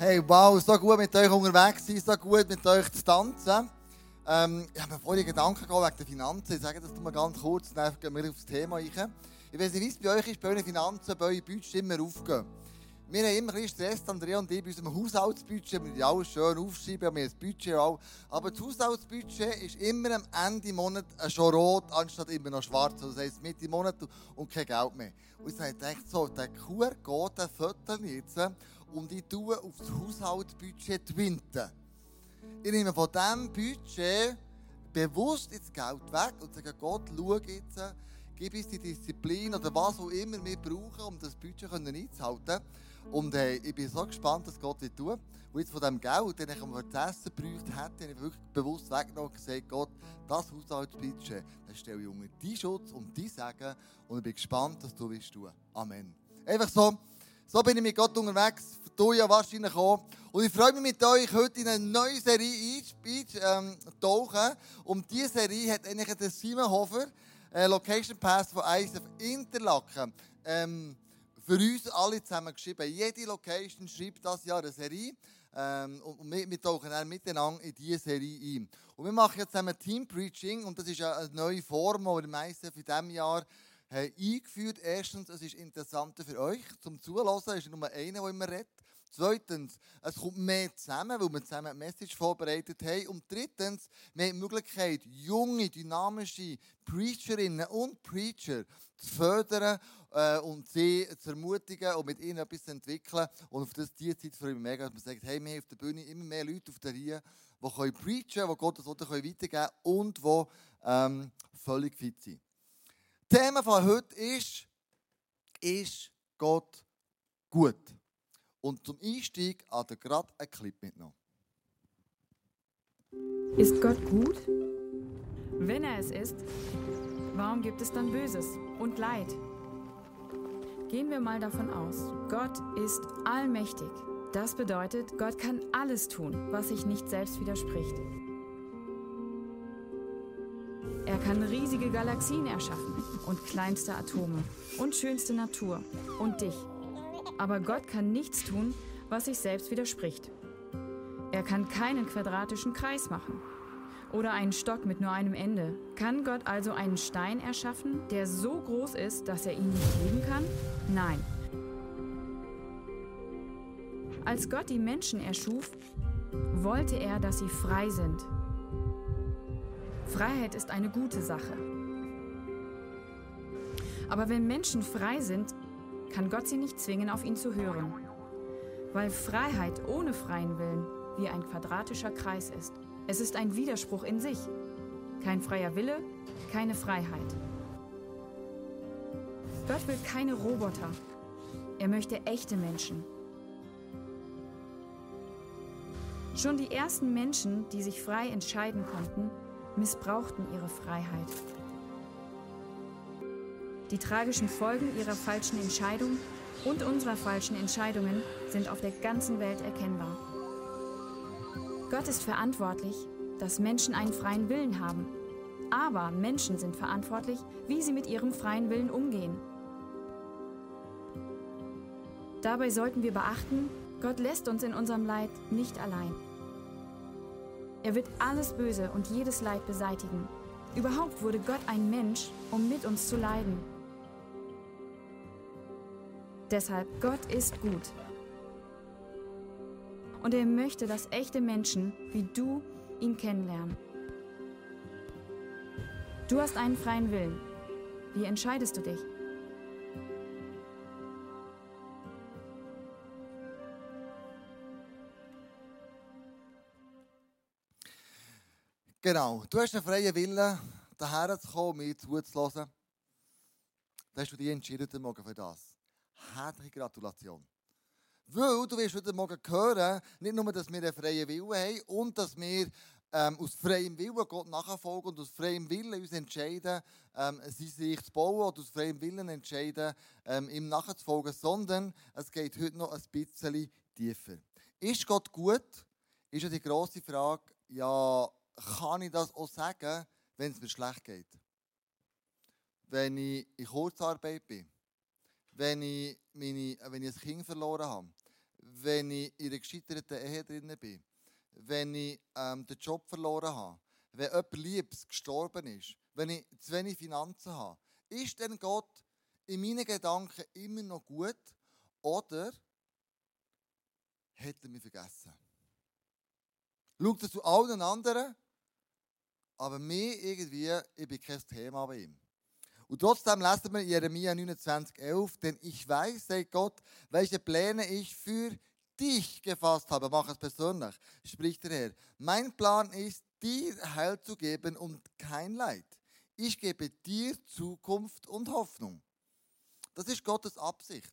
Hey, wow, so gut mit euch unterwegs sein, so gut mit euch zu tanzen. Ähm, ich habe mir vorhin Gedanken gehabt wegen der Finanzen. Ich sage das mal ganz kurz, dann gehen wir aufs Thema ein. Ich weiß nicht, wie es bei euch ist, bei euren Finanzen, bei euren Budgets immer aufgehen. Wir haben immer ein bisschen Stress, Andrea und ich, bei unserem Haushaltsbudget. Wir alles schön aufschreiben, wir haben ein Budget auch. Aber das Haushaltsbudget ist immer am Ende des Monats schon rot, anstatt immer noch schwarz. Also das heisst, Mitte Monat und kein Geld mehr. Und ich gedacht, so, der QR-Code, den Foto jetzt und ich tue auf das Haushaltsbudget twinten. Ich nehme von diesem Budget bewusst jetzt Geld weg und sage, Gott, schau jetzt, gib uns die Disziplin oder was auch immer wir brauchen, um das Budget einzuhalten. Und äh, ich bin so gespannt, was Gott wird tun. Und jetzt von dem Geld, den ich für das Essen gebraucht hätte, habe ich wirklich bewusst weggenommen und gesagt, Gott, das Haushaltsbudget, das stelle ich unter deinen Schutz und dein Segen. Und ich bin gespannt, was du willst tun. Amen. Einfach so. So bin ich mit Gott unterwegs, du ja wahrscheinlich auch. Und ich freue mich mit euch heute in eine neue Serie einzutauchen. Ähm, und diese Serie hat eigentlich der Simon Hofer, äh, Location Pass von ISF Interlaken, ähm, für uns alle zusammen geschrieben. Jede Location schreibt das Jahr eine Serie. Ähm, und wir, wir tauchen dann miteinander in diese Serie ein. Und wir machen jetzt zusammen Team Preaching und das ist eine neue Form, die wir meistens in diesem Jahr haben eingeführt. Erstens, es ist interessanter für euch zum Zuhören. Es ist nur einer, der immer redet. Zweitens, es kommt mehr zusammen, weil wir zusammen eine Message vorbereitet haben. Und drittens, wir haben die Möglichkeit, junge, dynamische Preacherinnen und Preacher zu fördern äh, und sie zu ermutigen und mit ihnen etwas zu entwickeln. Und auf das, diese Zeit freue ich mich mega, dass man sagt, hey, wir haben auf der Bühne immer mehr Leute auf der Reihe, die können preachen die Gottes Wort weitergeben können und die ähm, völlig fit sind. Thema von heute ist, ist Gott gut? Und zum Einstieg hat er gerade einen Clip mitgenommen. Ist Gott gut? Wenn er es ist, warum gibt es dann Böses und Leid? Gehen wir mal davon aus, Gott ist allmächtig. Das bedeutet, Gott kann alles tun, was sich nicht selbst widerspricht. Er kann riesige Galaxien erschaffen und kleinste Atome und schönste Natur und dich. Aber Gott kann nichts tun, was sich selbst widerspricht. Er kann keinen quadratischen Kreis machen oder einen Stock mit nur einem Ende. Kann Gott also einen Stein erschaffen, der so groß ist, dass er ihn nicht heben kann? Nein. Als Gott die Menschen erschuf, wollte er, dass sie frei sind Freiheit ist eine gute Sache. Aber wenn Menschen frei sind, kann Gott sie nicht zwingen, auf ihn zu hören. Weil Freiheit ohne freien Willen wie ein quadratischer Kreis ist. Es ist ein Widerspruch in sich. Kein freier Wille, keine Freiheit. Gott will keine Roboter. Er möchte echte Menschen. Schon die ersten Menschen, die sich frei entscheiden konnten, missbrauchten ihre Freiheit. Die tragischen Folgen ihrer falschen Entscheidung und unserer falschen Entscheidungen sind auf der ganzen Welt erkennbar. Gott ist verantwortlich, dass Menschen einen freien Willen haben. Aber Menschen sind verantwortlich, wie sie mit ihrem freien Willen umgehen. Dabei sollten wir beachten, Gott lässt uns in unserem Leid nicht allein. Er wird alles Böse und jedes Leid beseitigen. Überhaupt wurde Gott ein Mensch, um mit uns zu leiden. Deshalb, Gott ist gut. Und er möchte, dass echte Menschen wie du ihn kennenlernen. Du hast einen freien Willen. Wie entscheidest du dich? Genau, du hast einen freien Willen, daher zu kommen, mir zuzuhören. Da hast du dich entschieden Morgen für das. Herzliche Gratulation. Weil du wirst heute Morgen hören, nicht nur, dass wir einen freien Willen haben und dass wir ähm, aus freiem Willen Gott nachfolgen und aus freiem Willen uns entscheiden, ähm, sein Reich zu bauen oder aus freiem Willen entscheiden, ähm, ihm nachzufolgen, sondern es geht heute noch ein bisschen tiefer. Ist Gott gut? Ist ja die grosse Frage, ja, kann ich das auch sagen, wenn es mir schlecht geht. Wenn ich in Kurzarbeit bin, wenn ich, meine, wenn ich ein Kind verloren habe, wenn ich in einer gescheiterten Ehe drin bin, wenn ich ähm, den Job verloren habe, wenn jemand Liebes gestorben ist, wenn ich zu wenig Finanzen habe, ist denn Gott in meinen Gedanken immer noch gut oder hat er mich vergessen? Schaut er zu allen anderen, aber mir irgendwie, ich bin kein Thema bei ihm. Und trotzdem lesen wir Jeremia 29,11, denn ich weiß, sagt Gott, welche Pläne ich für dich gefasst habe. Mach es persönlich, spricht der Herr. Mein Plan ist, dir Heil zu geben und kein Leid. Ich gebe dir Zukunft und Hoffnung. Das ist Gottes Absicht.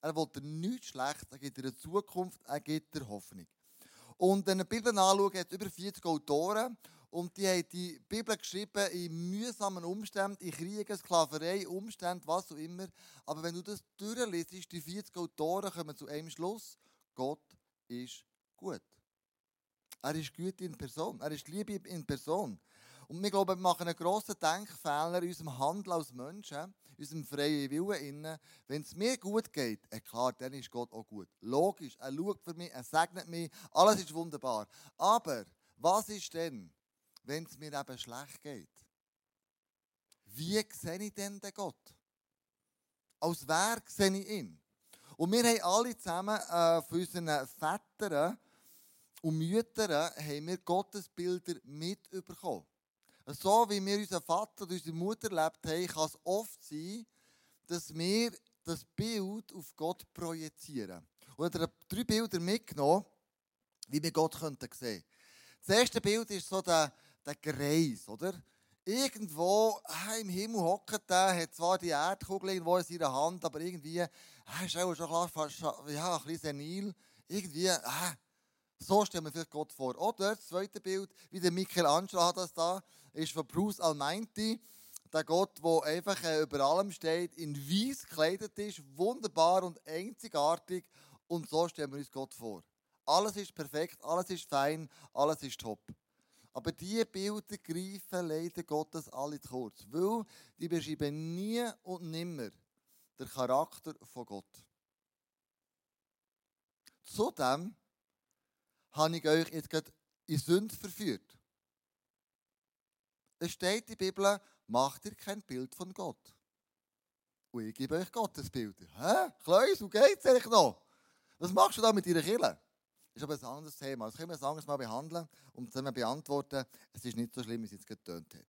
Er will dir nichts Schlechtes, er gibt dir eine Zukunft, er gibt dir Hoffnung. Und wenn wir Bibel anschauen, hat es über 40 Autoren und die haben die Bibel geschrieben in mühsamen Umständen, in Kriegen, Sklaverei, Umständen, was auch immer. Aber wenn du das durchliest, die 40 Autoren kommen zu einem Schluss, Gott ist gut. Er ist gut in Person, er ist Liebe in Person. Und wir glauben, wir machen einen grossen Denkfehler in unserem Handeln als Menschen, in unserem freien Willen. Wenn es mir gut geht, äh klar, dann ist Gott auch gut. Logisch, er schaut für mich, er segnet mich, alles ist wunderbar. Aber was ist denn, wenn es mir eben schlecht geht? Wie sehe ich denn den Gott? Als wer sehe ich ihn? Und wir haben alle zusammen äh, von unseren Vätern und Müttern haben wir Gottesbilder mitbekommen. So wie wir unseren Vater und unsere Mutter erlebt haben, kann es oft sein, dass wir das Bild auf Gott projizieren. Und ich habe drei Bilder mitgenommen, wie wir Gott sehen könnten. Das erste Bild ist so der der Kreis, oder? Irgendwo im Himmel hockt der, hat zwar die Erdkugel irgendwo in seiner Hand, aber irgendwie äh, ist auch schon fast, ja, ein bisschen senil. Irgendwie, äh, so stellen wir vielleicht Gott vor. Oder das zweite Bild, wie der Michelangelo hat das da, ist von Bruce Almighty. Der Gott, der einfach äh, über allem steht, in weiß gekleidet ist, wunderbar und einzigartig. Und so stellen wir uns Gott vor. Alles ist perfekt, alles ist fein, alles ist top. Aber diese Bilder greifen leider Gottes alle zu kurz, weil die beschreiben nie und nimmer den Charakter von Gott. Zudem habe ich euch jetzt gerade in Sünde verführt. Es steht in der Bibel, macht ihr kein Bild von Gott. Und ich gebe euch Gottes Bilder. Hä? Kleus, wo geht's eigentlich noch? Was machst du da mit deiner Kille? Ist aber ein anderes Thema. Das können wir ein anderes Mal behandeln und zusammen beantworten. Es ist nicht so schlimm, wie es jetzt getönt hat.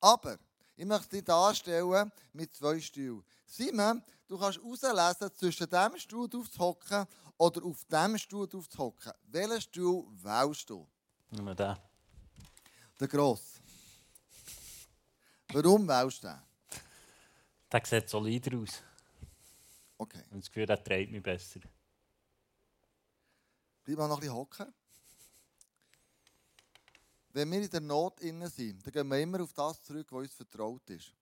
Aber ich möchte dich darstellen mit zwei Stühlen. Simon, du kannst herauslesen, zwischen dem Stuhl aufzuhocken oder auf dem Stuhl aufzuhocken. Welchen Stuhl wählst du? Nur den. Der gross. Warum wählst du den? Der sieht solider aus. Okay. Und das Gefühl, der trägt mich besser. Bleib mal noch ein bisschen hocken. Wenn wir in der Not innen sind, dann gehen wir immer auf das zurück, was uns vertraut ist.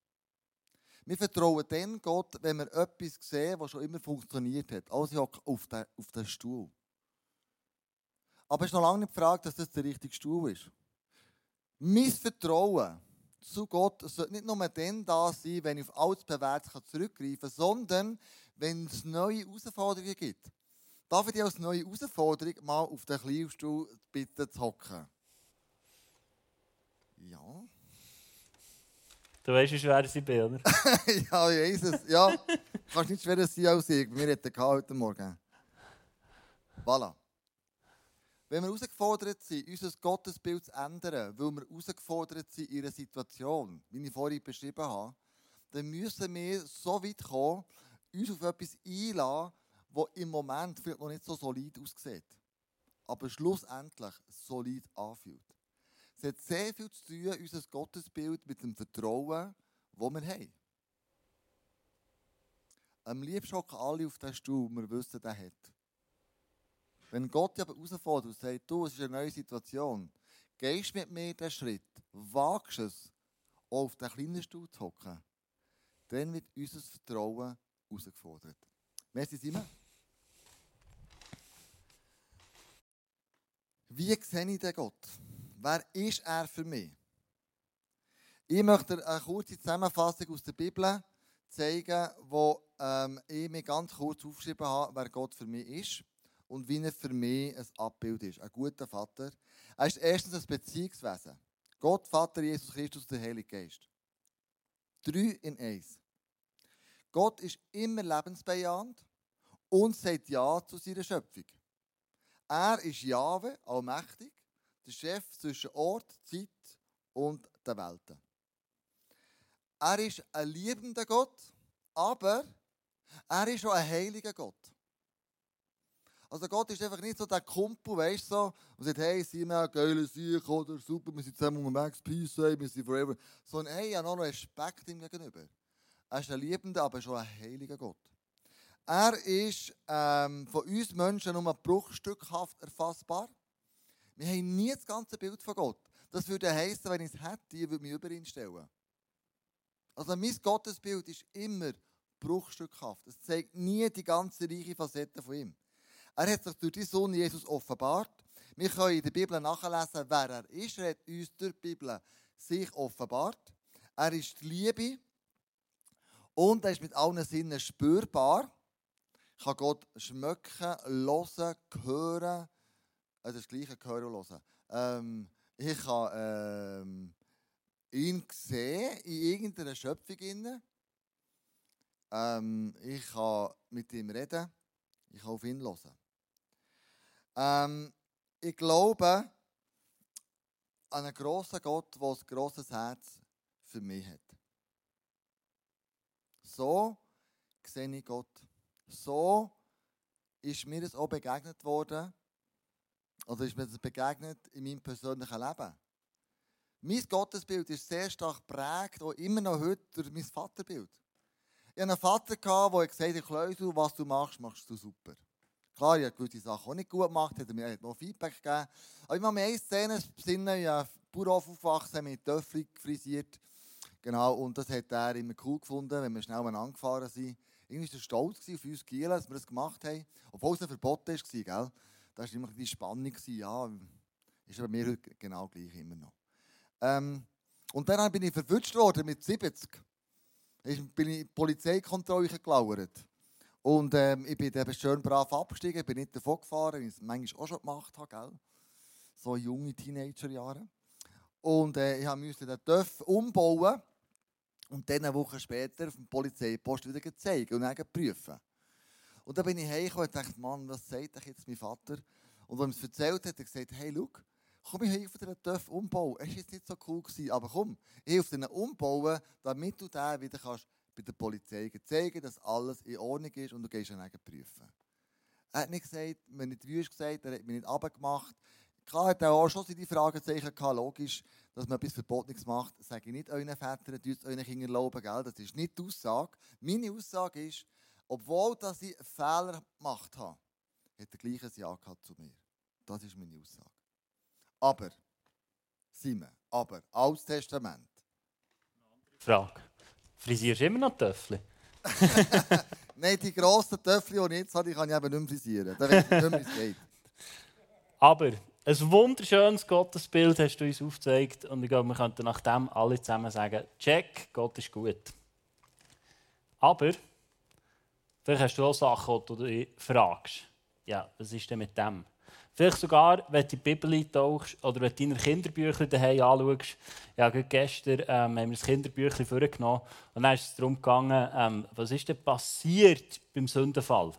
Wir vertrauen dann Gott, wenn wir etwas sehen, was schon immer funktioniert hat. Also ich hocke auf den, auf den Stuhl. Aber es ist noch lange nicht die Frage, dass das der richtige Stuhl ist. Mein Vertrauen zu Gott sollte nicht nur dann da sein, wenn ich auf alles Bewährtes zurückgreifen kann, sondern wenn es neue Herausforderungen gibt. Darf ich dich als neue Herausforderung mal auf den Kleinstuhl bitten zu hocken? Ja. Du weißt, wie schwer sie bin, oder? ja, ich weiß es. Ja, kannst nicht schwerer sein als ich. Wir hatten heute Morgen. Voilà. Wenn wir herausgefordert sind, unser Gottesbild zu ändern, weil wir herausgefordert sind in einer Situation, wie ich vorhin beschrieben habe, dann müssen wir so weit kommen, uns auf etwas einladen, wo im Moment vielleicht noch nicht so solid aussieht, aber schlussendlich solid anfühlt. Es hat sehr viel zu tun, unser Gottesbild mit dem Vertrauen, das wir haben. Am liebsten hocken alle auf den Stuhl, wir wissen, der hat. Wenn Gott aber herausfordert und sagt, du, es ist eine neue Situation, gehst mit mir den Schritt, wagst es, auf den kleinen Stuhl zu hocken, dann wird unser Vertrauen herausgefordert. Merci, Simon. Wie sehe ich den Gott? Wer ist er für mich? Ich möchte eine kurze Zusammenfassung aus der Bibel zeigen, wo ähm, ich mir ganz kurz aufgeschrieben habe, wer Gott für mich ist. und wie er für mich ein Abbild ist. Ein guter Vater. Er ist erstens ein Beziehungswesen. Gott, Vater, Jesus Christus der Heilige Geist. Drei in eins. Gott ist immer lebensbejahend und sagt Ja zu seiner Schöpfung. Er ist Jahwe, allmächtig, der Chef zwischen Ort, Zeit und der Welt. Er ist ein liebender Gott, aber er ist auch ein heiliger Gott. Also Gott ist einfach nicht so der Kumpel, weißt du, so, und sagt, hey, sind wir geile Sieg oder super, wir sind zusammen unterwegs, peace, hey, wir sind forever. Sondern hey, ich habe noch Respekt ihm gegenüber. Er ist ein liebender, aber schon ein heiliger Gott. Er ist ähm, von uns Menschen nur bruchstückhaft erfassbar. Wir haben nie das ganze Bild von Gott. Das würde heißen, wenn ich es hätte, ich würde mich über ihn stellen. Also mein Gottesbild ist immer bruchstückhaft. Es zeigt nie die ganze reiche Facette von ihm. Er hat sich durch die Sohn Jesus offenbart. Wir können in der Bibel nachlesen, wer er ist. Er hat uns durch die Bibel sich offenbart. Er ist die Liebe und er ist mit allen Sinnen spürbar. Ich kann Gott schmecken, hören, hören. Also das gleiche hören und hören. Ähm, ich kann ähm, ihn sehen in irgendeiner Schöpfung. Ähm, ich kann mit ihm reden. Ich kann auf ihn hören. Ähm, ich glaube an einen grossen Gott, der ein grosses Herz für mich hat. So sehe ich Gott. So ist mir das auch begegnet worden. Oder ist mir das begegnet in meinem persönlichen Leben. Mein Gottesbild ist sehr stark geprägt, auch immer noch heute, durch mein Vaterbild. Ich hatte einen Vater, der gesagt hat, Klausel, was du machst, machst du super. Klar, ich habe gewisse Sachen auch nicht gut gemacht, hat mir noch Feedback gegeben. Aber ich habe mir eine Szene besinnen, ich habe Bauernhof aufgewachsen, mit Töffel gefrisiert. Genau, und das hat er immer cool gefunden, wenn wir schnell angefahren sind. Irgendwie war stolz auf uns Gielen, dass wir das gemacht haben. Obwohl es ein Verbot war, gell? Da war immer die Spannung, ja, ist bei mir heute genau gleich immer noch. Ähm, und dann bin ich verwünscht worden mit 70. Ich bin in die Polizeikontrolle gelauert. Und ähm, ich bin eben schön brav abgestiegen, bin nicht davon gefahren, wie ich es manchmal auch schon gemacht habe, gell? so junge Teenagerjahre. Und äh, ich musste den TÜV umbauen und dann eine Woche später auf dem Polizeipost wieder zeigen und dann prüfen. Und dann bin ich heimgekommen und dachte, Mann, was sagt jetzt mein Vater? Und als er es erzählt hat, hat er gesagt, hey, schau, komm, ich helfe dir den TÜV umbauen. Es war jetzt nicht so cool, gewesen, aber komm, ich helfe dir umbauen, damit du den wieder kannst bei der Polizei zeigen, dass alles in Ordnung ist und du gehst dann prüfen. Er hat nicht gesagt, wenn nicht wüst gesagt, er hat mich nicht abgemacht. Klar hat auch schon seine Fragezeichen gehabt, logisch, dass man etwas Verbotenes macht. Das sage ich nicht euren Vätern, tut es euren Kindern erlauben, gell? das ist nicht die Aussage. Meine Aussage ist, obwohl dass ich einen Fehler gemacht habe, hat er gleich ein Ja gehabt zu mir. Das ist meine Aussage. Aber, Simon, aber, Altes Testament. Frage. Frisierst du immer noch Töffel? Nein, die grossen Töffel, die ich jetzt habe, die kann ich eben nicht mehr frisieren. Da weiß ich nicht mehr, wie es geht. Aber ein wunderschönes Gottesbild hast du uns aufgezeigt. Und ich glaube, wir könnten nach dem alle zusammen sagen: Check, Gott ist gut. Aber vielleicht hast du auch Sachen, die du dich fragst. Ja, was ist denn mit dem? Vielleicht sogar, wenn du die Bibel eintauchst oder wenn du deine Kinderbücher daheim anschaust. Ja, gestern ähm, haben wir das Kinderbüchlein vorgenommen und dann ist es darum gegangen, ähm, was ist denn passiert beim Sündenfall?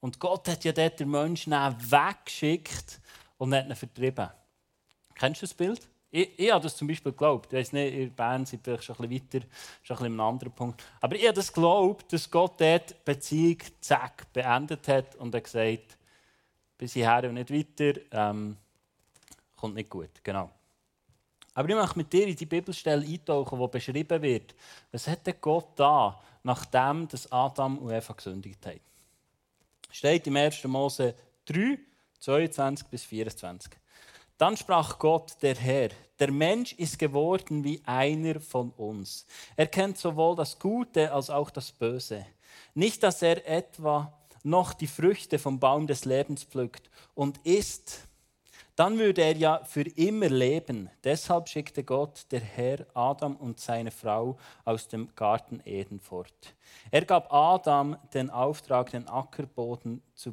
Und Gott hat ja dort den Menschen weggeschickt und hat ihn vertrieben. Kennst du das Bild? Ich, ich habe das zum Beispiel geglaubt. Ich weiß nicht, in Bern sind vielleicht schon ein bisschen weiter, schon ein, bisschen ein anderer Punkt. Aber ich habe das geglaubt, dass Gott dort die Beziehung zack, beendet hat und er gesagt bis hierher und nicht weiter, ähm, kommt nicht gut. Genau. Aber ich möchte mit dir in die Bibelstelle eintauchen, wo beschrieben wird, was hat Gott da, nachdem das Adam und Eva gesündigt haben. Steht im 1. Mose 3, 22 bis 24. Dann sprach Gott, der Herr, der Mensch ist geworden wie einer von uns. Er kennt sowohl das Gute als auch das Böse. Nicht, dass er etwa noch die Früchte vom Baum des Lebens pflückt und isst, dann würde er ja für immer leben. Deshalb schickte Gott, der Herr, Adam und seine Frau aus dem Garten Eden fort. Er gab Adam den Auftrag, den Ackerboden zu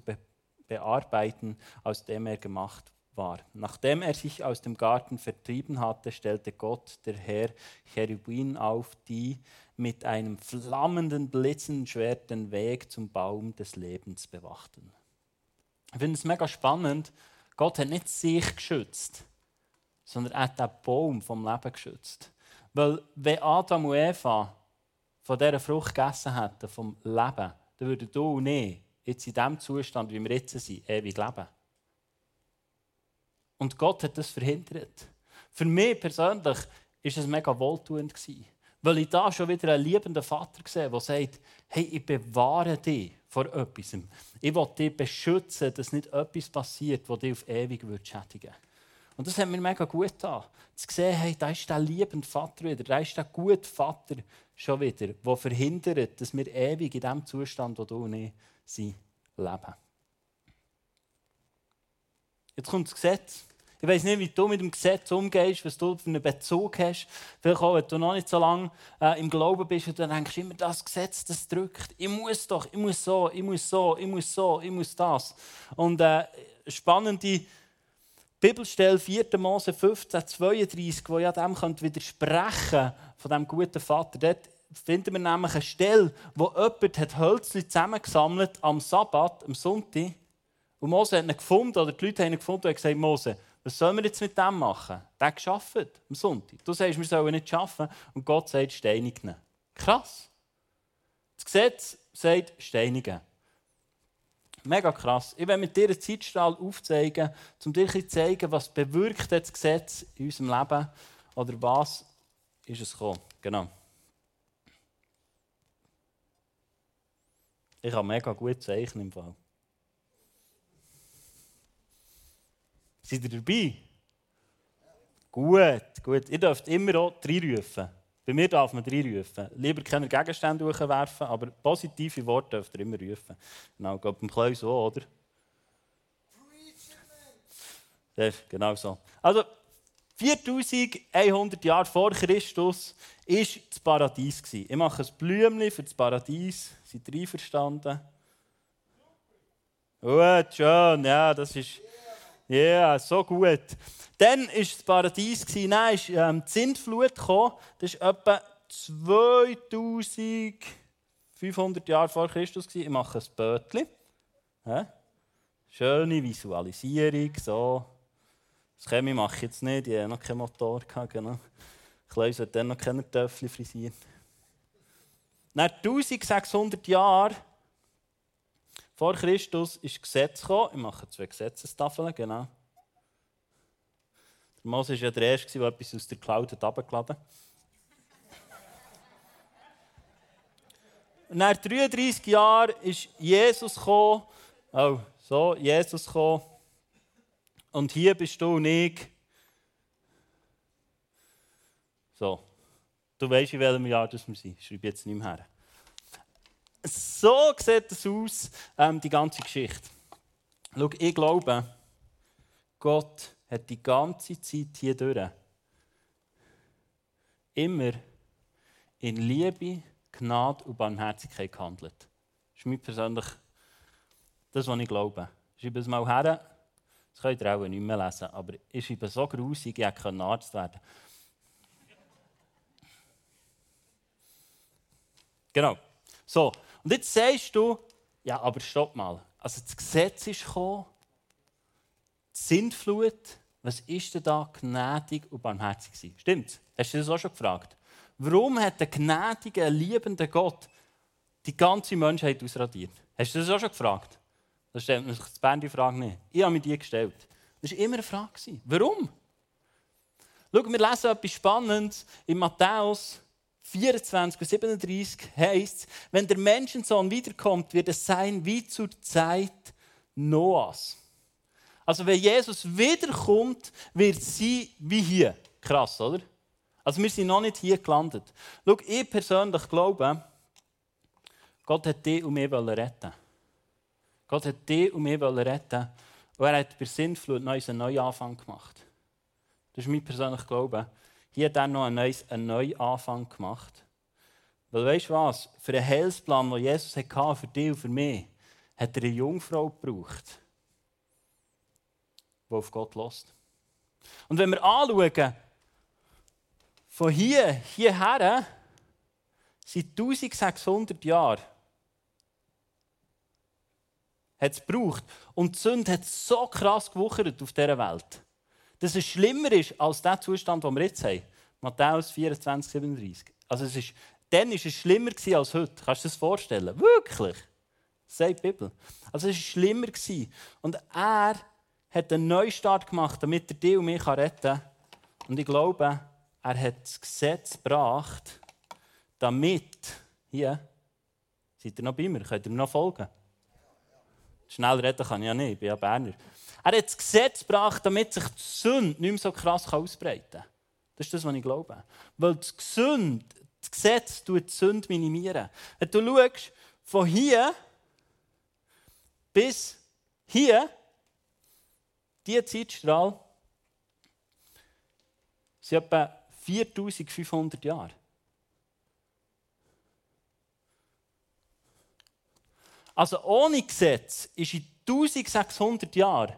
bearbeiten, aus dem er gemacht war. Nachdem er sich aus dem Garten vertrieben hatte, stellte Gott, der Herr, Cherubin auf, die mit einem flammenden, blitzenden Schwert den Weg zum Baum des Lebens bewachten. Ich finde es mega spannend. Gott hat nicht sich geschützt, sondern er hat den Baum vom Leben geschützt. Weil, wenn Adam und Eva von dieser Frucht gegessen hätten, vom Leben, dann würden du und ich jetzt in dem Zustand, wie wir jetzt sind, ewig leben. Und Gott hat das verhindert. Für mich persönlich war es mega wohltuend. Weil ich da schon wieder einen liebenden Vater sehe, der sagt, hey, ich bewahre dich vor etwas. Ich will dich beschützen, dass nicht etwas passiert, das dich auf ewig schädigen würde. Und das hat mir mega gut getan. Zu sehen, hey, da ist der liebende Vater wieder, da ist der gute Vater schon wieder, der verhindert, dass wir ewig in dem Zustand, wo du und ich sind, leben. Jetzt kommt das Gesetz. Ich weiß nicht, wie du mit dem Gesetz umgehst, was du für einen Bezug hast. Vielleicht auch, wenn du noch nicht so lange äh, im Glauben bist und dann denkst du immer, das Gesetz, das drückt. Ich muss doch, ich muss so, ich muss so, ich muss so, ich muss das. Und äh, spannende Bibelstelle 4. Mose 15, 32, wo ja dem widersprechen von dem guten Vater. Dort finden wir nämlich eine Stelle, wo jemand hat Hölzchen zusammengesammelt am Sabbat, am Sonntag. Und Mose hat ihn gefunden, oder die Leute haben ihn gefunden und gesagt, Mose, was sollen wir jetzt mit dem machen? Der hat gearbeitet am Sonntag. Du sagst, wir sollen nicht arbeiten und Gott sagt, steinigen. Krass. Das Gesetz sagt, steinigen. Mega krass. Ich will mit dir einen Zeitstrahl aufzeigen, um dir zu zeigen, was bewirkt das Gesetz in unserem Leben oder was ist es gekommen. Genau. Ich habe mega gut zeichnen im Fall. Seid ihr dabei? Gut, gut. Ihr dürft immer auch reinrufen. Bei mir darf man reinrufen. Lieber keine Gegenstände durchwerfen, aber positive Worte dürft ihr immer rufen. Genau, geht beim Kleus so, oder? Ja, genau so. Also, 4100 Jahre vor Christus war das Paradies. Ich mache ein Blümchen für das Paradies. Seid ihr einverstanden? Gut, schön. Ja, das ist... Ja, yeah, so gut. Dann war das Paradies, dann ist ähm, die Sintflut. Das ist etwa 2500 Jahre vor Christus. Ich mache ein Bötchen. Schöne Visualisierung. So. Das Chemie mache ich jetzt nicht, ich habe noch keinen Motor. Genau. Kleus hat dann noch keine Töffel frisiert. Nach 1600 Jahren vor Christus ist Gesetz gekommen. Ich mache zwei Gesetzestafeln, genau. Der Mose war ja der Erste, der etwas aus der Cloud herabgeladen hat. Nach 33 Jahren ist Jesus gekommen. Oh, so, Jesus gekommen. Und hier bist du und ich. So. Du weißt, in welchem Jahr das wir sind. Ich schreibe jetzt nicht mehr her. So sieht es aus, ähm, die ganze Geschichte. Schau, ich glaube, Gott hat die ganze Zeit hier durch immer in Liebe, Gnade und Barmherzigkeit gehandelt. Das ist mir persönlich das, was ich glaube. Ich schreibe es mal her, das könnt ihr auch nicht mehr lesen, aber ich schreibe so grusig, ich hätte Arzt werden Genau. So, und jetzt sagst du, ja, aber stopp mal. Also das Gesetz ist gekommen, die Sintflut, was ist denn da gnädig und barmherzig gewesen? Stimmt? Hast du das auch schon gefragt? Warum hat der gnädige, liebende Gott die ganze Menschheit ausradiert? Hast du das auch schon gefragt? Das stellt man sich die Frage nicht. Ich habe mir die gestellt. Das war immer eine Frage. Warum? Schau, wir lesen etwas Spannendes in Matthäus 24 und 37 heißt wenn der Menschensohn wiederkommt, wird es sein wie zur Zeit Noahs. Also wenn Jesus wiederkommt, wird sie wie hier. Krass, oder? Also wir sind noch nicht hier gelandet. Schau, ich persönlich glaube, Gott hat dich und mich retten Gott hat dich und mich retten und er hat bei Sintflut einen neuen Anfang gemacht. Das ist mein persönlicher Glaube. Hier hat er noch einen neuen, einen Anfang gemacht. Weil weißt du was? Für einen Heilsplan, den Jesus hatte, für dich und für mich, hat er eine Jungfrau gebraucht. der auf Gott lässt. Und wenn wir anschauen, von hier hierher seit 1600 Jahren hat es gebraucht. Und die Sünde hat so krass gewuchert auf dieser Welt, dass es schlimmer ist als der Zustand, den wir jetzt haben. Matthäus 24, 37. Also es ist, dann war es schlimmer als heute. Kannst du dir das vorstellen? Wirklich? Das sagt die Bibel. Also es war schlimmer. Und er hat einen Neustart gemacht, damit er dich und mich retten kann. Und ich glaube, er hat das Gesetz gebracht, damit, hier, seid ihr noch bei mir, könnt ihr mir noch folgen? Schnell reden kann ich ja nicht, ich bin ja Berner. Er hat das Gesetz gebracht, damit sich die Sünde nicht mehr so krass ausbreiten kann. Das ist das, was ich glaube. Weil das, Gesund, das Gesetz die Sünde minimieren. Wenn du schaust, von hier bis hier, diese Zeitstrahl, sind etwa 4500 Jahre. Also ohne Gesetz ist in 1600 Jahren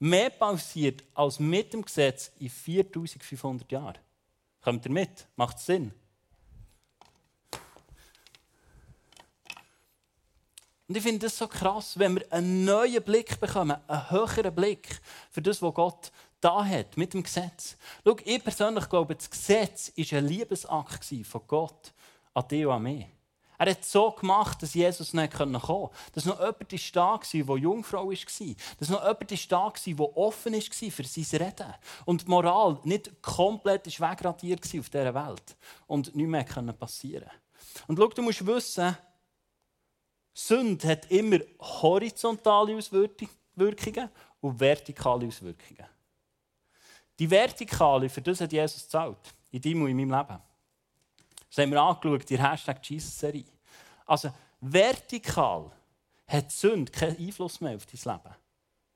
mehr passiert als mit dem Gesetz in 4500 Jahren. Kommt ihr mit? Macht Sinn? Und ich finde das so krass, wenn wir einen neuen Blick bekommen, einen höheren Blick für das, was Gott da hat mit dem Gesetz. Schau, ich persönlich glaube, das Gesetz war ein Liebesakt von Gott an dich und an mich. Er hat so gemacht, dass Jesus nicht kommen konnte. Dass noch jemand da war, der Jungfrau war. Dass noch jemand da war, der offen war für sein Reden. Und die Moral nicht komplett wegradiert auf dieser Welt. Und nichts mehr passieren Und schau, du musst wissen, Sünde hat immer horizontale Auswirkungen und vertikale Auswirkungen. Die vertikale, für das hat Jesus gezahlt. In deinem und in meinem Leben. Das haben wir angeschaut, die Hashtag Jesus-Serie. Also, vertikal hat Sünde keinen Einfluss mehr auf dein Leben.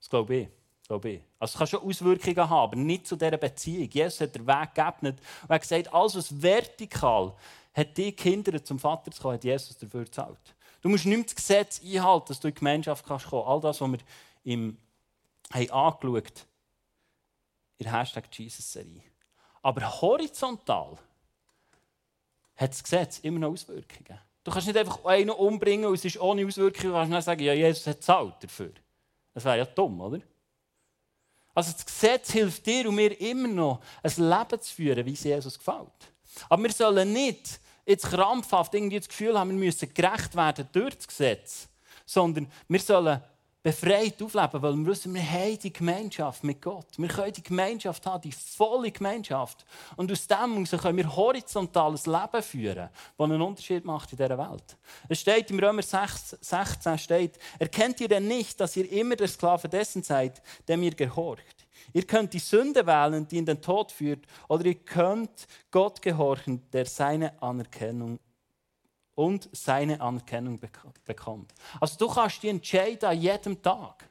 Das glaube ich. Glaube ich. Also, es kann schon Auswirkungen haben, aber nicht zu dieser Beziehung. Jesus hat den Weg geebnet und hat gesagt, alles, was vertikal hat die Kinder zum Vater zu kommen, hat Jesus dafür gezahlt. Du musst nicht mehr das Gesetz einhalten, dass du in die Gemeinschaft kommen kannst. All das, was wir im, haben angeschaut in der Hashtag Jesus-Serie. Aber horizontal hat das Gesetz immer noch Auswirkungen. Du kannst nicht einfach einen umbringen und es ist ohne Auswirkungen. Du kannst nicht sagen, ja, Jesus hat zahlt dafür. Das wäre ja dumm, oder? Also das Gesetz hilft dir und mir immer noch, ein Leben zu führen, wie es Jesus gefällt. Aber wir sollen nicht jetzt krampfhaft irgendwie das Gefühl haben, wir müssen gerecht werden durch das Gesetz, sondern wir sollen befreit aufleben, weil wir wissen, wir haben die Gemeinschaft mit Gott. Wir können die Gemeinschaft haben, die volle Gemeinschaft. Und aus dem können wir horizontales Leben führen, das einen Unterschied macht in dieser Welt. Es steht im Römer 6, 16, steht, erkennt ihr denn nicht, dass ihr immer der Sklave dessen seid, dem ihr gehorcht? Ihr könnt die Sünde wählen, die in den Tod führt, oder ihr könnt Gott gehorchen, der seine Anerkennung und seine Anerkennung bekommt. Also du kannst dich entscheiden an jedem Tag.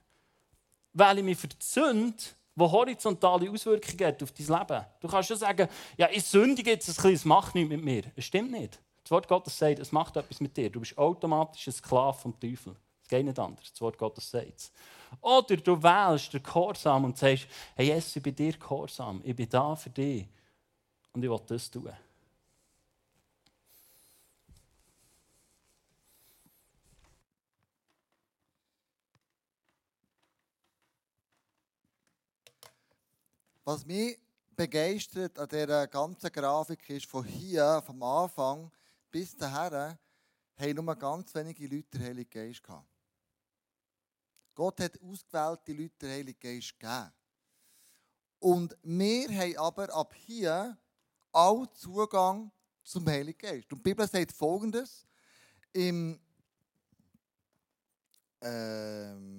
Wähle ich mich für die Sünde, die horizontale Auswirkungen hat auf dein Leben. Du kannst schon sagen, ja, ich sündige jetzt ein bisschen, es macht nichts mit mir. Es stimmt nicht. Das Wort Gottes sagt, es macht etwas mit dir. Du bist automatisch ein Sklave vom Teufel. Es geht nicht anders. Das Wort Gottes sagt es. Oder du wählst den Gehorsam und sagst, hey Jesus, ich bin dir gehorsam. Ich bin da für dich. Und ich will das tun. Was mich begeistert an dieser ganzen Grafik ist, von hier, vom Anfang bis dahin, haben nur ganz wenige Leute den Heiligen Geist gehabt. Gott hat ausgewählte Leute den Heiligen Geist gegeben. Und wir haben aber ab hier auch Zugang zum Heiligen Geist. Und die Bibel sagt folgendes: Im ähm,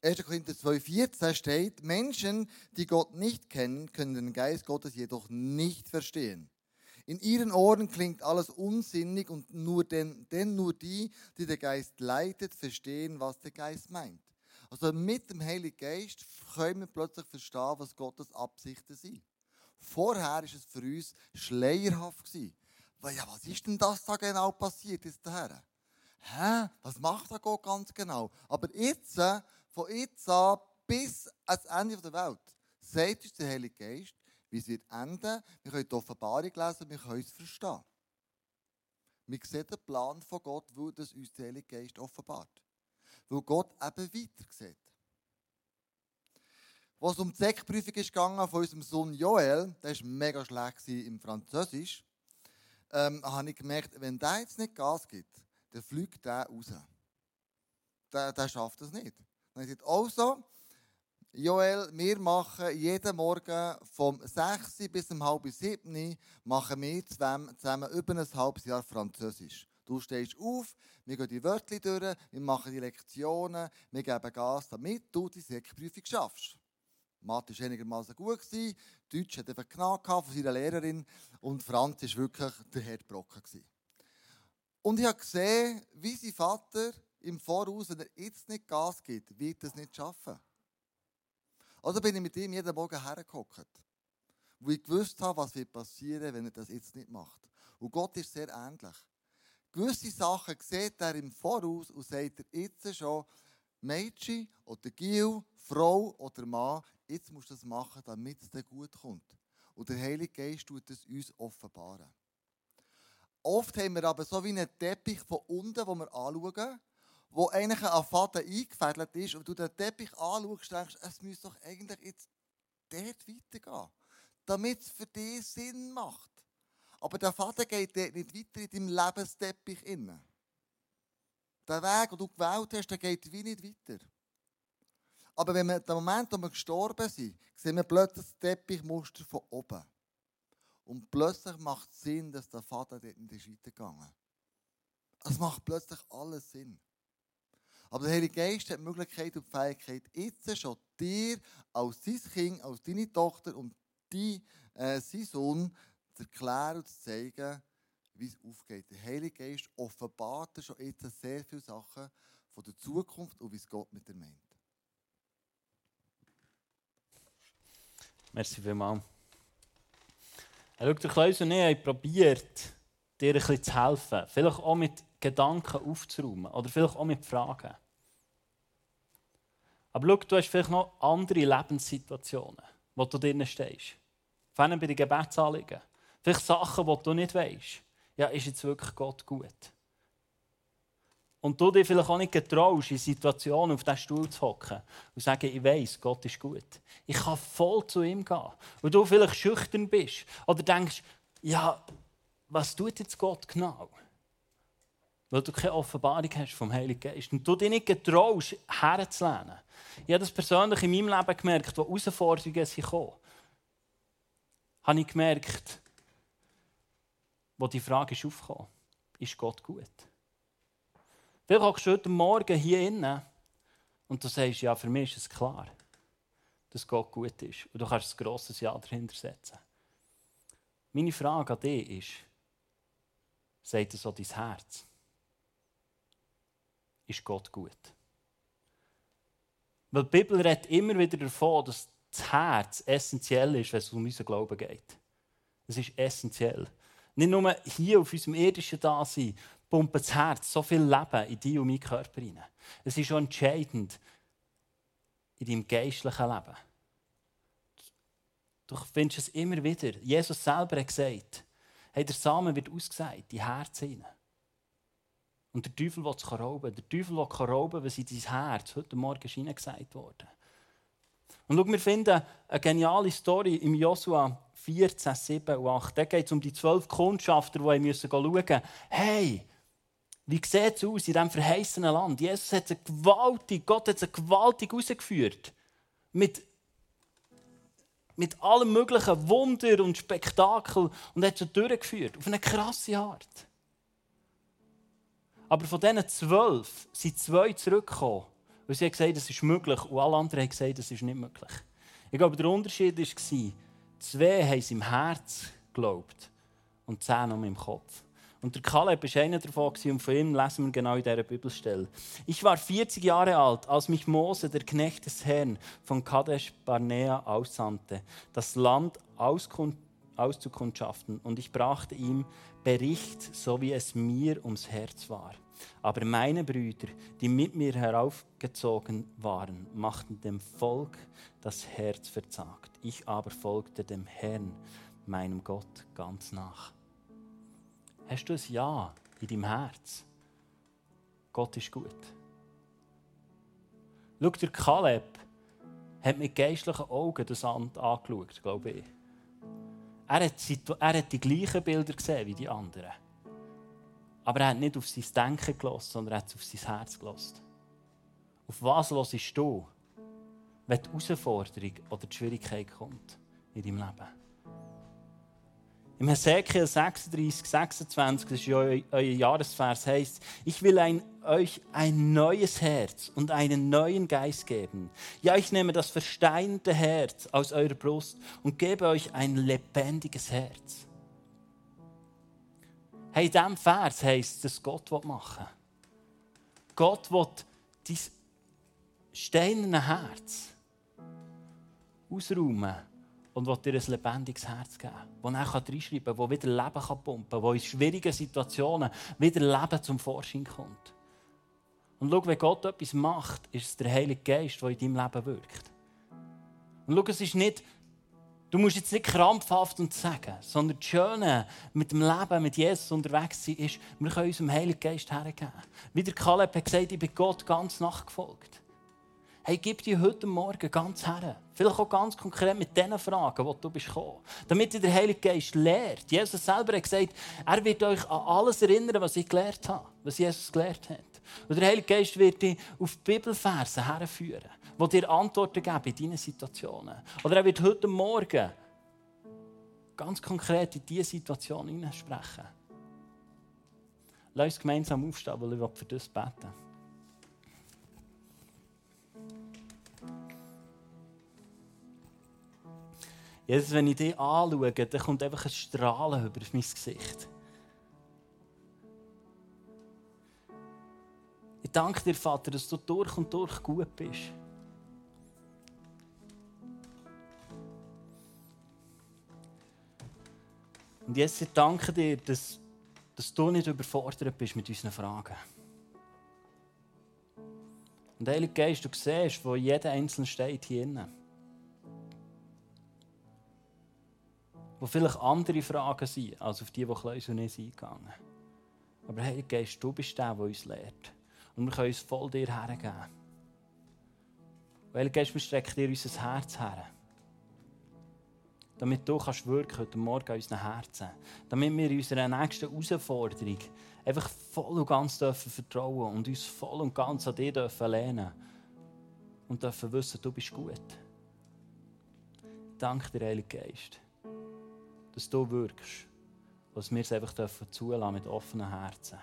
1. Korinther 2,14 steht, Menschen, die Gott nicht kennen, können den Geist Gottes jedoch nicht verstehen. In ihren Ohren klingt alles unsinnig und nur denn, denn nur die, die der Geist leitet, verstehen, was der Geist meint. Also mit dem Heiligen Geist können wir plötzlich verstehen, was Gottes Absichten sind. Vorher war es für uns schleierhaft. Weil, ja, was ist denn das da genau passiert jetzt daher? Hä? Was macht da Gott ganz genau? Aber jetzt von jetzt an bis ans Ende der Welt, sagt uns der Heilige Geist, wie es wird enden. Wir können die Offenbarung lesen, wir können es verstehen. Wir sehen den Plan von Gott, weil das uns der Heilige Geist offenbart. Weil Gott eben weiter sieht. Es um die Sekprüfung ging von unserem Sohn Joel, der war mega schlecht im Französisch, ähm, habe ich gemerkt, wenn der jetzt nicht Gas gibt, dann fliegt der raus. Der, der schafft das nicht. Habe ich gesagt, also, Joel, wir machen jeden Morgen vom 6 bis um halb 7 machen wir zusammen über ein halbes Jahr Französisch. Du stehst auf, wir gehen die Wörter durch, wir machen die Lektionen, wir geben Gas, damit du die Sekprüfung schaffst. Mathe war einigermaßen gut, Deutsch hat einfach Knack von seiner Lehrerin und Franz war wirklich der Herdbrocken. Und ich habe gesehen, wie sein Vater im Voraus, wenn er jetzt nicht Gas gibt, wird er es nicht schaffen. Also bin ich mit ihm jeden Morgen hergekommen, wo ich gewusst habe, was wird passieren, wenn er das jetzt nicht macht. Und Gott ist sehr ähnlich. Gewisse Sachen sieht er im Voraus und sagt er jetzt schon, Mädchen oder Gil, Frau oder Mann, jetzt musst du das machen, damit es dir gut kommt. Und der Heilige Geist tut es uns offenbaren. Oft haben wir aber so wie einen Teppich von unten, wo wir anschauen, wo eigentlich ein Faden eingefädelt ist und du den Teppich anschaust, denkst es müsste doch eigentlich jetzt dort weitergehen, damit es für dich Sinn macht. Aber der Faden geht dort nicht weiter in deinem Lebensteppich innen. Der Weg, den du gewählt hast, der geht wie nicht weiter. Aber wenn wir den Moment, wo wir gestorben sind, sehen wir plötzlich das Teppichmuster von oben. Und plötzlich macht es Sinn, dass der Vater dort nicht weitergegangen ist. Es macht plötzlich alles Sinn. Aber der Heilige Geist hat die Möglichkeit und die Fähigkeit, jetzt schon dir als dein Kind, als deine Tochter und dein, äh, sein Sohn zu erklären und zu zeigen, wie es aufgeht. Der Heilige Geist offenbart dir schon jetzt sehr viele Sachen von der Zukunft und wie es Gott mit dir meint. Merci vielmals. Schau, der Klaus und ich haben probiert, dir ein bisschen zu helfen. Vielleicht auch mit Gedanken aufzuräumen oder vielleicht auch mit Fragen. Aber schau, du hast vielleicht noch andere Lebenssituationen, wo du drinnen stehst. Vor allem bei den Gebetsanliegen. Vielleicht Sachen, die du nicht weißt. Ja, ist jetzt wirklich Gott gut? Und du dich vielleicht auch nicht getraust, in Situationen auf diesen Stuhl zu hocken und sagen, ich weiß, Gott ist gut. Ich kann voll zu ihm gehen. Und du vielleicht schüchtern bist oder denkst, ja, was tut jetzt Gott genau? Weil du keine Offenbarung hast vom Heiligen Geist. Und du dich nicht getraust, herzulehnen. Ich habe das persönlich in meinem Leben gemerkt, wo Herausforderungen gekommen. Habe ich gemerkt, wo die Frage ist aufgekommen, ist Gott gut? Vielleicht hockst du heute Morgen hier innen und du sagst, ja, für mich ist es klar, dass Gott gut ist. Und du kannst ein grosses Ja dahinter setzen. Meine Frage an dich ist, sagt es so dein Herz? Ist Gott gut? Weil die Bibel redet immer wieder davon, dass das Herz essentiell ist, wenn es um unseren Glauben geht. Es ist essentiell. Nicht nur hier auf unserem irdischen Dasein pumpt das Herz so viel Leben in die und meinen Körper hinein. Es ist schon entscheidend in deinem geistlichen Leben. Du findest es immer wieder. Jesus selber hat gesagt, hey, der Samen wird ausgesät, die Herzen hinein. Und der Teufel will es rauben. Der Teufel will rauben, was in dein Herz heute Morgen hineingesagt wurde. Und schau, wir finden eine geniale Story im Joshua 14, 7 und 8. Da geht es um die zwölf Kundschafter, die müssen schauen mussten. Hey, wie sieht es aus in diesem verheißenen Land? Jesus hat sie gewaltig, Gott hat sie gewaltig rausgeführt. Mit, mit allem möglichen Wunder und Spektakel und hat sie durchgeführt. Auf eine krasse Art. Aber von diesen zwölf sind zwei zurückgekommen. Weil sie haben gesagt, das ist möglich. Und alle anderen haben gesagt, das ist nicht möglich. Ich glaube, der Unterschied war, zwei haben es im Herz geglaubt und zehn nur im Kopf. Und der Kaleb war einer davon und von ihm lesen wir genau in dieser Bibelstelle. Ich war 40 Jahre alt, als mich Mose, der Knecht des Herrn, von Kadesh Barnea aussandte, das Land auszukundschaften. Und ich brachte ihm Bericht, so wie es mir ums Herz war. Aber meine Brüder, die mit mir heraufgezogen waren, machten dem Volk das Herz verzagt. Ich aber folgte dem Herrn, meinem Gott, ganz nach. Hast du ein Ja in deinem Herz? Gott ist gut. Schau, der Kaleb hat mit geistlichen Augen das Amt angeschaut, glaube ich. Er hat, die gleichen Bilder gesehen wie die anderen. Aber er hat nicht auf sein Denken gelassen, sondern er hat auf sein Herz gelassen. Auf was hörst du, wenn die Herausforderung oder die Schwierigkeit kommt in deinem Leben? Im Hesekiel 36, 26, das ist ja euer, Jahresvers, heißt: Ich will ein, euch ein neues Herz und einen neuen Geist geben. Ja, ich nehme das versteinerte Herz aus eurer Brust und gebe euch ein lebendiges Herz. Hey, in diesem Vers heisst dass Gott machen will. Gott will dein steinerne Herz ausräumen und will dir ein lebendiges Herz geben, das er reinschreiben kann, das wieder Leben pumpen kann, das in schwierigen Situationen wieder Leben zum Vorschein kommt. Und schau, wenn Gott etwas macht, ist es der Heilige Geist, der in deinem Leben wirkt. Und schau, es ist nicht, du musst jetzt nicht krampfhaft und sagen, sondern das Schöne mit dem Leben, mit Jesus unterwegs sein, ist, wir können unserem Heiligen Geist hergeben. Wie der Kaleb hat gesagt, ich bin Gott ganz nachgefolgt hey, gib dir heute Morgen ganz her. Vielleicht auch ganz konkret mit den Fragen, die du bist gekommen. Damit dir der Heilige Geist lehrt. Jesus selber hat gesagt, er wird euch an alles erinnern, was ich gelehrt habe, was Jesus gelehrt hat. Und der Heilige Geist wird dich auf die Bibelverse herführen, die dir Antworten geben in deinen Situationen. Oder er wird heute Morgen ganz konkret in diese Situation hineinsprechen. Lass uns gemeinsam aufstehen, weil ich für das beten Jesus, wenn ich dich anschaue, dann kommt einfach ein Strahlen über mein Gesicht. Ich danke dir, Vater, dass du durch und durch gut bist. Und jetzt ich danke dir, dass, dass du nicht überfordert bist mit unseren Fragen. Und Heilige Geist, du siehst, wo jeder Einzelne steht hier innen. Wo vielleicht andere Fragen sind, als auf die, die Kleus und ich eingegangen Aber hey, Geist, du bist der, der uns lehrt. Und wir können uns voll dir hergeben. Weil Geist, wir strecken dir unser Herz her. Damit du kannst wirken heute Morgen an unseren Herzen. Damit wir in unserer nächsten Herausforderung einfach voll und ganz dürfen vertrauen und uns voll und ganz an dir dürfen lehnen. Und dürfen wissen, du bist gut. Danke dir, Heilige Geist dass du wirkst, was wir es einfach dürfen zulassen mit offenen Herzen.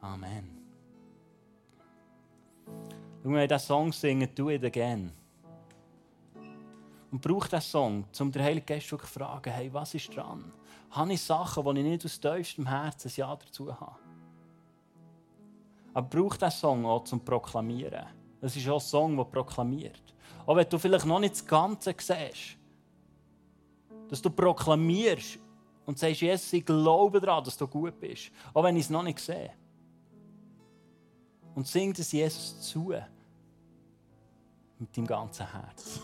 Amen. Schau, wir diesen Song singen, «Do it again». Und brauche diesen Song, um den Heiligen Geist zu fragen, hey, was ist dran? Habe ich Sachen, die ich nicht aus tiefstem Herzen ein Ja dazu habe? Aber brauche diesen Song auch zum Proklamieren. Es ist auch ein Song, der proklamiert. Auch wenn du vielleicht noch nicht das Ganze siehst. Dass du proklamierst und sagst, Jesus, ich glaube daran, dass du gut bist. Auch wenn ich es noch nicht sehe. Und sing es Jesus zu. Mit deinem ganzen Herz.